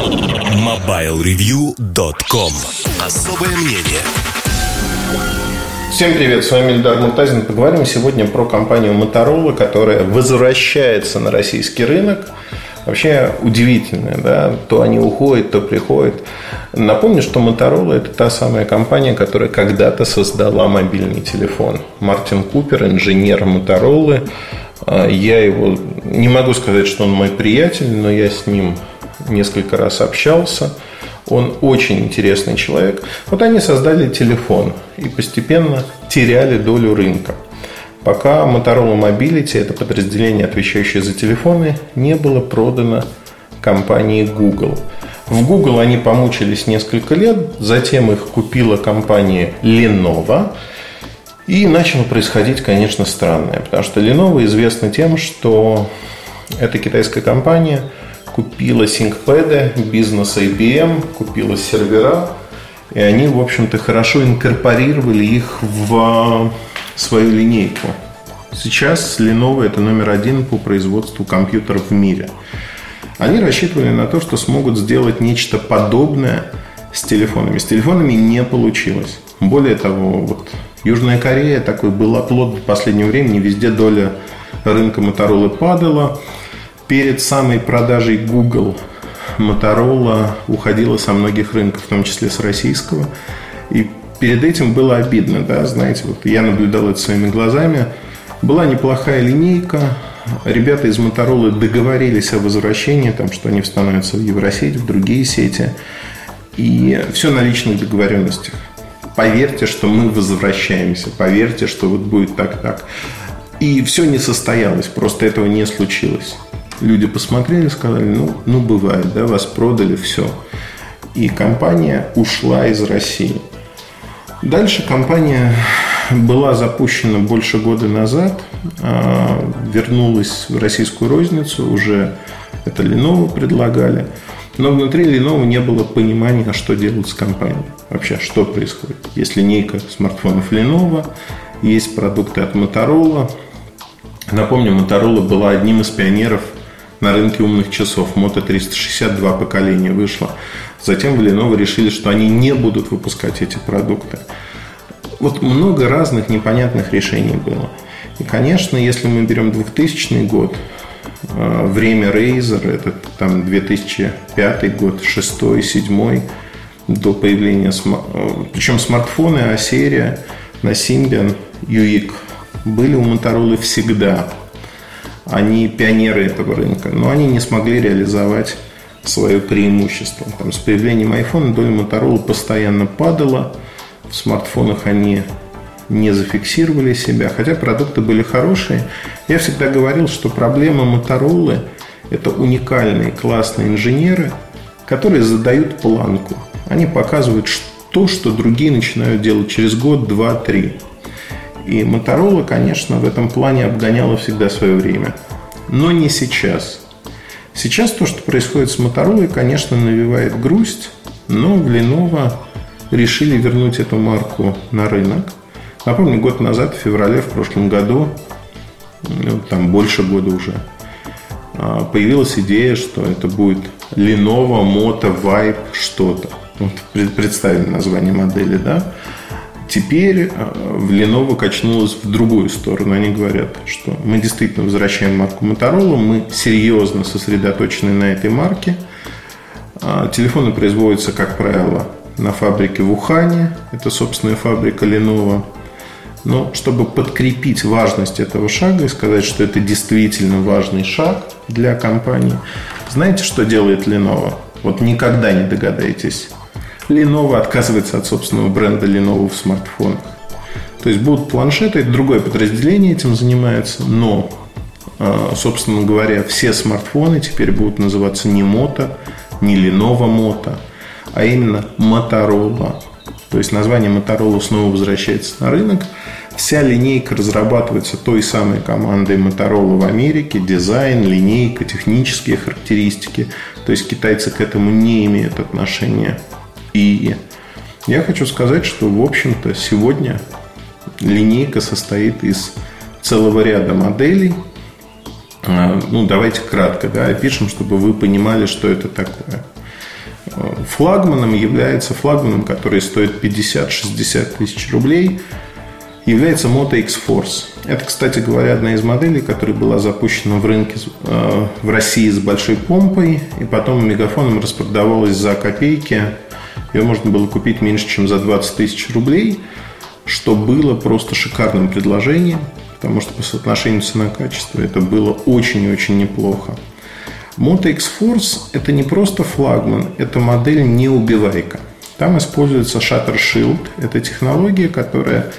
MobileReview.com Особое мнение Всем привет, с вами Эльдар Муртазин. Поговорим сегодня про компанию Motorola, которая возвращается на российский рынок. Вообще удивительно, да, то они уходят, то приходят. Напомню, что Motorola это та самая компания, которая когда-то создала мобильный телефон. Мартин Купер, инженер Motorola, а, я его не могу сказать, что он мой приятель, но я с ним несколько раз общался. Он очень интересный человек. Вот они создали телефон и постепенно теряли долю рынка. Пока Motorola Mobility, это подразделение, отвечающее за телефоны, не было продано компании Google. В Google они помучились несколько лет, затем их купила компания Lenovo. И начало происходить, конечно, странное, потому что Lenovo известна тем, что эта китайская компания – купила ThinkPad, бизнес IBM, купила сервера, и они, в общем-то, хорошо инкорпорировали их в свою линейку. Сейчас Lenovo это номер один по производству компьютеров в мире. Они рассчитывали на то, что смогут сделать нечто подобное с телефонами. С телефонами не получилось. Более того, вот Южная Корея такой был оплот в последнее время, везде доля рынка Motorola падала перед самой продажей Google Motorola уходила со многих рынков, в том числе с российского. И перед этим было обидно, да, знаете, вот я наблюдал это своими глазами. Была неплохая линейка, ребята из Motorola договорились о возвращении, там, что они становятся в Евросеть, в другие сети. И все на личных договоренностях. Поверьте, что мы возвращаемся. Поверьте, что вот будет так-так. И все не состоялось, просто этого не случилось люди посмотрели, сказали, ну, ну бывает, да, вас продали, все. И компания ушла из России. Дальше компания была запущена больше года назад, а, вернулась в российскую розницу, уже это Lenovo предлагали. Но внутри Lenovo не было понимания, что делать с компанией. Вообще, что происходит. Есть линейка смартфонов Lenovo, есть продукты от Motorola. Напомню, Motorola была одним из пионеров – на рынке умных часов. Moto 362 поколения вышло. Затем в Lenovo решили, что они не будут выпускать эти продукты. Вот много разных непонятных решений было. И, конечно, если мы берем 2000 год, э, время Razer, это там 2005 год, 6 7 до появления, э, причем смартфоны, а серия на Symbian UX были у Motorola всегда. Они пионеры этого рынка, но они не смогли реализовать свое преимущество. Там, с появлением iPhone доля Motorola постоянно падала, в смартфонах они не зафиксировали себя, хотя продукты были хорошие. Я всегда говорил, что проблема Motorola – это уникальные, классные инженеры, которые задают планку. Они показывают то, что другие начинают делать через год, два, три. И Motorola, конечно, в этом плане обгоняла всегда свое время. Но не сейчас. Сейчас то, что происходит с Motorola, конечно, навевает грусть, но в Lenovo решили вернуть эту марку на рынок. Напомню, год назад, в феврале в прошлом году, ну, там больше года уже, а, появилась идея, что это будет Lenovo Moto Vibe что-то. Вот представили название модели, да? Теперь э, в Lenovo качнулось в другую сторону. Они говорят, что мы действительно возвращаем марку Motorola, мы серьезно сосредоточены на этой марке. А, телефоны производятся, как правило, на фабрике в Ухане. Это собственная фабрика Lenovo. Но чтобы подкрепить важность этого шага и сказать, что это действительно важный шаг для компании, знаете, что делает Lenovo? Вот никогда не догадаетесь. Lenovo отказывается от собственного бренда Lenovo в смартфонах. То есть будут планшеты, это другое подразделение этим занимается, но, а, собственно говоря, все смартфоны теперь будут называться не Moto, не Lenovo Moto, а именно Motorola. То есть название Motorola снова возвращается на рынок. Вся линейка разрабатывается той самой командой Motorola в Америке. Дизайн, линейка, технические характеристики. То есть китайцы к этому не имеют отношения. И я хочу сказать, что, в общем-то, сегодня линейка состоит из целого ряда моделей. А, ну, давайте кратко, да, опишем, чтобы вы понимали, что это такое. флагманом является флагманом, который стоит 50-60 тысяч рублей, является Moto X-Force. Это, кстати говоря, одна из моделей, которая была запущена в рынке э, в России с большой помпой, и потом мегафоном распродавалась за копейки. Ее можно было купить меньше, чем за 20 тысяч рублей, что было просто шикарным предложением, потому что по соотношению цена-качество это было очень и очень неплохо. Moto X-Force – это не просто флагман, это модель неубивайка. Там используется Shutter Shield. Это технология, которая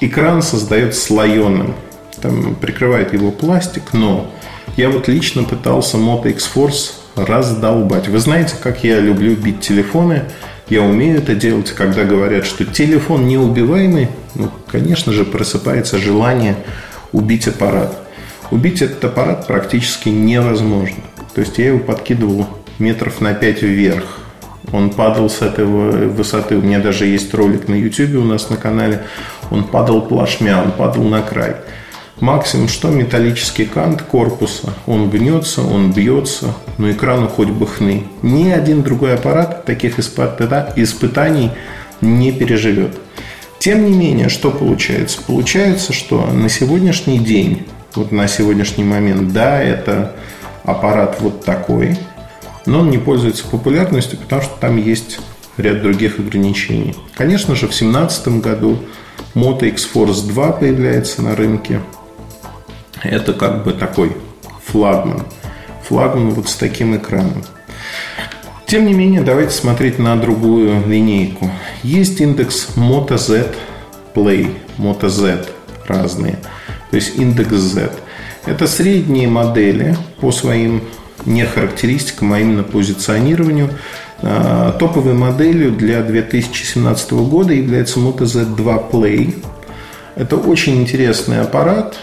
экран создает слоеным. Там прикрывает его пластик, но я вот лично пытался Moto X-Force раздолбать. Вы знаете, как я люблю бить телефоны. Я умею это делать, когда говорят, что телефон неубиваемый. Ну, конечно же, просыпается желание убить аппарат. Убить этот аппарат практически невозможно. То есть я его подкидывал метров на 5 вверх. Он падал с этой высоты. У меня даже есть ролик на YouTube у нас на канале. Он падал плашмя, он падал на край. Максимум что? Металлический кант корпуса. Он гнется, он бьется, но экрану хоть бы хны. Ни один другой аппарат таких испытаний не переживет. Тем не менее, что получается? Получается, что на сегодняшний день, вот на сегодняшний момент, да, это аппарат вот такой, но он не пользуется популярностью, потому что там есть ряд других ограничений. Конечно же, в 2017 году Moto X-Force 2 появляется на рынке. Это как бы такой флагман. Флагман вот с таким экраном. Тем не менее, давайте смотреть на другую линейку. Есть индекс Moto Z Play, Moto Z разные. То есть индекс Z. Это средние модели по своим не характеристикам, а именно позиционированию. А, топовой моделью для 2017 года является Moto Z2 Play. Это очень интересный аппарат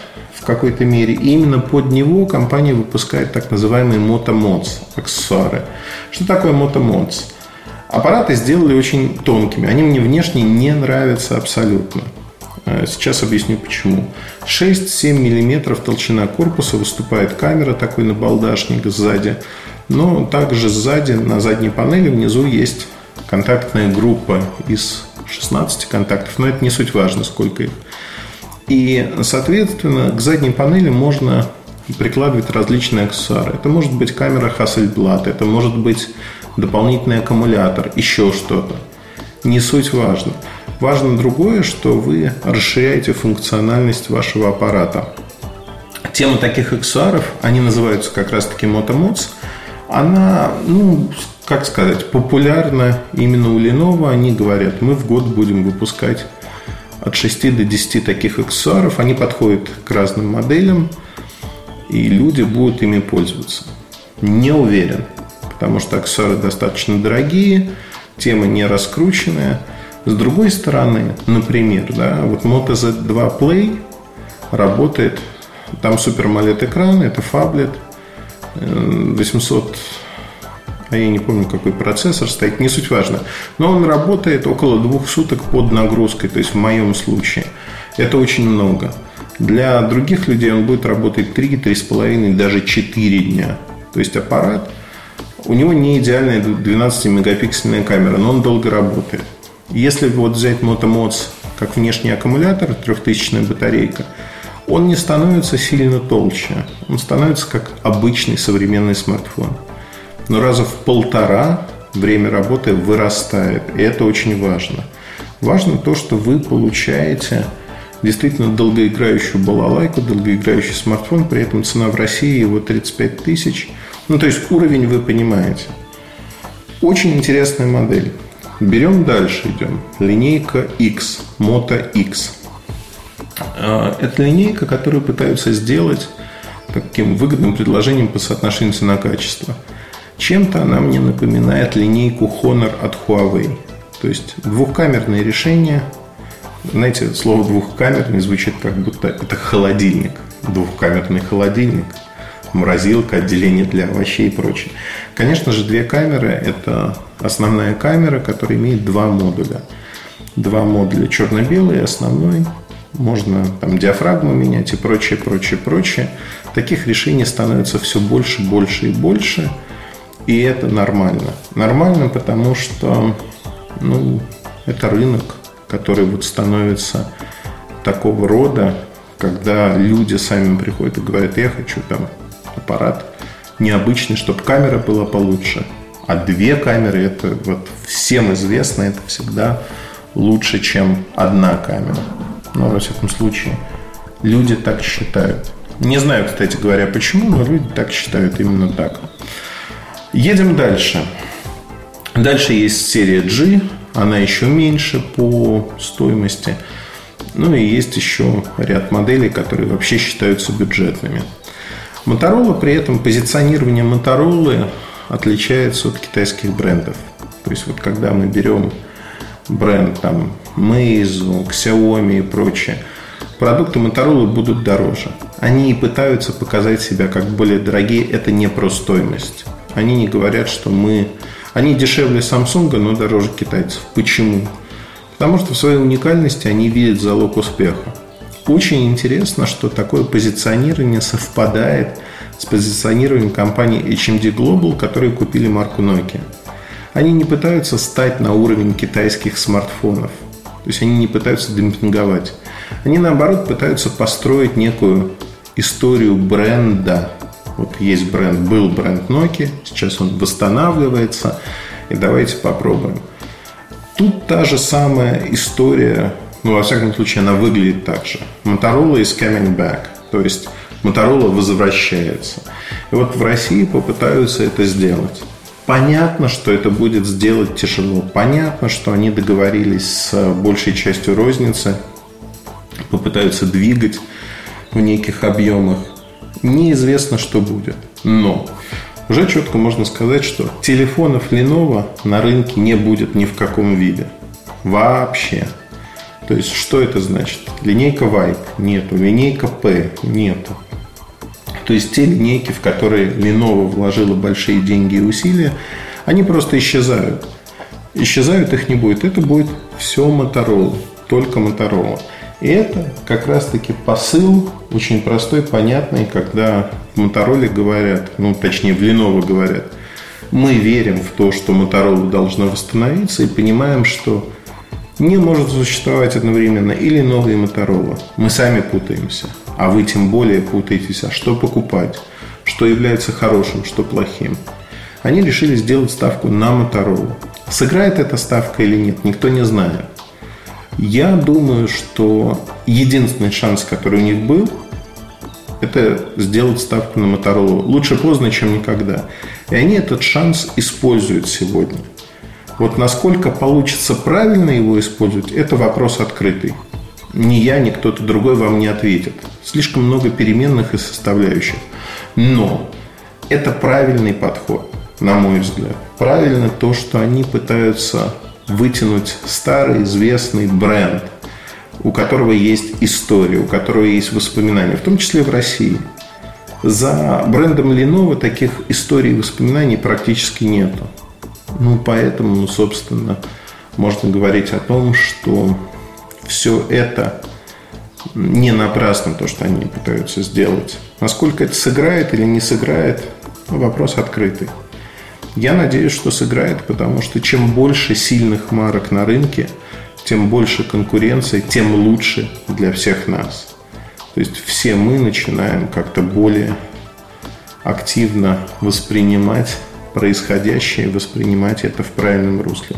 какой-то мере. И именно под него компания выпускает так называемые Mods аксессуары. Что такое Mods? Аппараты сделали очень тонкими. Они мне внешне не нравятся абсолютно. А, сейчас объясню почему. 6-7 мм толщина корпуса выступает камера, такой набалдашник сзади. Но также сзади, на задней панели, внизу есть контактная группа из 16 контактов. Но это не суть важно, сколько их. И, соответственно, к задней панели можно прикладывать различные аксессуары. Это может быть камера Hasselblad, это может быть дополнительный аккумулятор, еще что-то. Не суть важно. Важно другое, что вы расширяете функциональность вашего аппарата. Тема таких аксессуаров, они называются как раз-таки Motomods, она, ну, как сказать, популярна именно у Lenovo. Они говорят, мы в год будем выпускать от 6 до 10 таких аксессуаров. Они подходят к разным моделям, и люди будут ими пользоваться. Не уверен, потому что аксессуары достаточно дорогие, тема не раскрученная – с другой стороны, например, да, вот Moto Z2 Play работает, там супер AMOLED экран, это фаблет, 800 а я не помню, какой процессор стоит, не суть важно. Но он работает около двух суток под нагрузкой, то есть в моем случае. Это очень много. Для других людей он будет работать 3, 3,5, даже 4 дня. То есть аппарат, у него не идеальная 12-мегапиксельная камера, но он долго работает. Если вот взять MotoMods как внешний аккумулятор, трехтысячная батарейка, он не становится сильно толще. Он становится как обычный современный смартфон. Но раза в полтора время работы вырастает. И это очень важно. Важно то, что вы получаете действительно долгоиграющую балалайку, долгоиграющий смартфон, при этом цена в России его 35 тысяч. Ну, то есть уровень вы понимаете. Очень интересная модель. Берем дальше, идем. Линейка X, Moto X. А, это линейка, которую пытаются сделать таким выгодным предложением по соотношению цена-качество. Чем-то она мне напоминает линейку Honor от Huawei. То есть двухкамерное решение. Знаете, слово двухкамерный звучит как будто это холодильник. Двухкамерный холодильник – морозилка, отделение для овощей и прочее. Конечно же, две камеры – это основная камера, которая имеет два модуля. Два модуля черно-белый, основной. Можно там диафрагму менять и прочее, прочее, прочее. Таких решений становится все больше, больше и больше. И это нормально. Нормально, потому что ну, это рынок, который вот становится такого рода, когда люди сами приходят и говорят, я хочу там аппарат необычный, чтобы камера была получше. А две камеры, это вот всем известно, это всегда лучше, чем одна камера. Ну, во всяком случае, люди так считают. Не знаю, кстати говоря, почему, но люди так считают именно так. Едем дальше. Дальше есть серия G, она еще меньше по стоимости. Ну и есть еще ряд моделей, которые вообще считаются бюджетными. Motorola при этом позиционирование Motorola отличается от китайских брендов. То есть вот когда мы берем бренд там Meizu, Xiaomi и прочее, продукты Motorola будут дороже. Они и пытаются показать себя как более дорогие. Это не про стоимость. Они не говорят, что мы... Они дешевле Samsung, но дороже китайцев. Почему? Потому что в своей уникальности они видят залог успеха. Очень интересно, что такое позиционирование совпадает с позиционированием компании HMD Global, которые купили марку Nokia. Они не пытаются стать на уровень китайских смартфонов. То есть они не пытаются демпинговать. Они наоборот пытаются построить некую историю бренда. Вот есть бренд, был бренд Nokia, сейчас он восстанавливается. И давайте попробуем. Тут та же самая история ну, во всяком случае, она выглядит так же. Motorola is coming back. То есть, Motorola возвращается. И вот в России попытаются это сделать. Понятно, что это будет сделать тяжело. Понятно, что они договорились с большей частью розницы, попытаются двигать в неких объемах. Неизвестно, что будет. Но уже четко можно сказать, что телефонов Lenovo на рынке не будет ни в каком виде. Вообще. То есть, что это значит? Линейка Vibe нету, линейка P нету. То есть, те линейки, в которые Lenovo вложила большие деньги и усилия, они просто исчезают. Исчезают их не будет. Это будет все Motorola, только Motorola. И это как раз-таки посыл очень простой, понятный, когда в Motorola говорят, ну, точнее, в Lenovo говорят, мы верим в то, что Motorola должна восстановиться и понимаем, что не может существовать одновременно или новый Motorola. Мы сами путаемся, а вы тем более путаетесь, а что покупать, что является хорошим, что плохим. Они решили сделать ставку на Motorola. Сыграет эта ставка или нет, никто не знает. Я думаю, что единственный шанс, который у них был, это сделать ставку на Motorola. Лучше поздно, чем никогда. И они этот шанс используют сегодня. Вот насколько получится правильно его использовать, это вопрос открытый. Ни я, ни кто-то другой вам не ответит. Слишком много переменных и составляющих. Но это правильный подход, на мой взгляд. Правильно то, что они пытаются вытянуть старый известный бренд, у которого есть история, у которого есть воспоминания, в том числе в России. За брендом Lenovo таких историй и воспоминаний практически нету. Ну, поэтому, ну, собственно, можно говорить о том, что все это не напрасно, то, что они пытаются сделать. Насколько это сыграет или не сыграет, вопрос открытый. Я надеюсь, что сыграет, потому что чем больше сильных марок на рынке, тем больше конкуренции, тем лучше для всех нас. То есть все мы начинаем как-то более активно воспринимать происходящее, воспринимать это в правильном русле.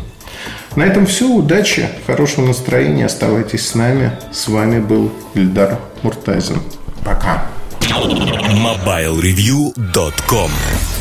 На этом все. Удачи, хорошего настроения. Оставайтесь с нами. С вами был Ильдар Муртазин. Пока. MobileReview.com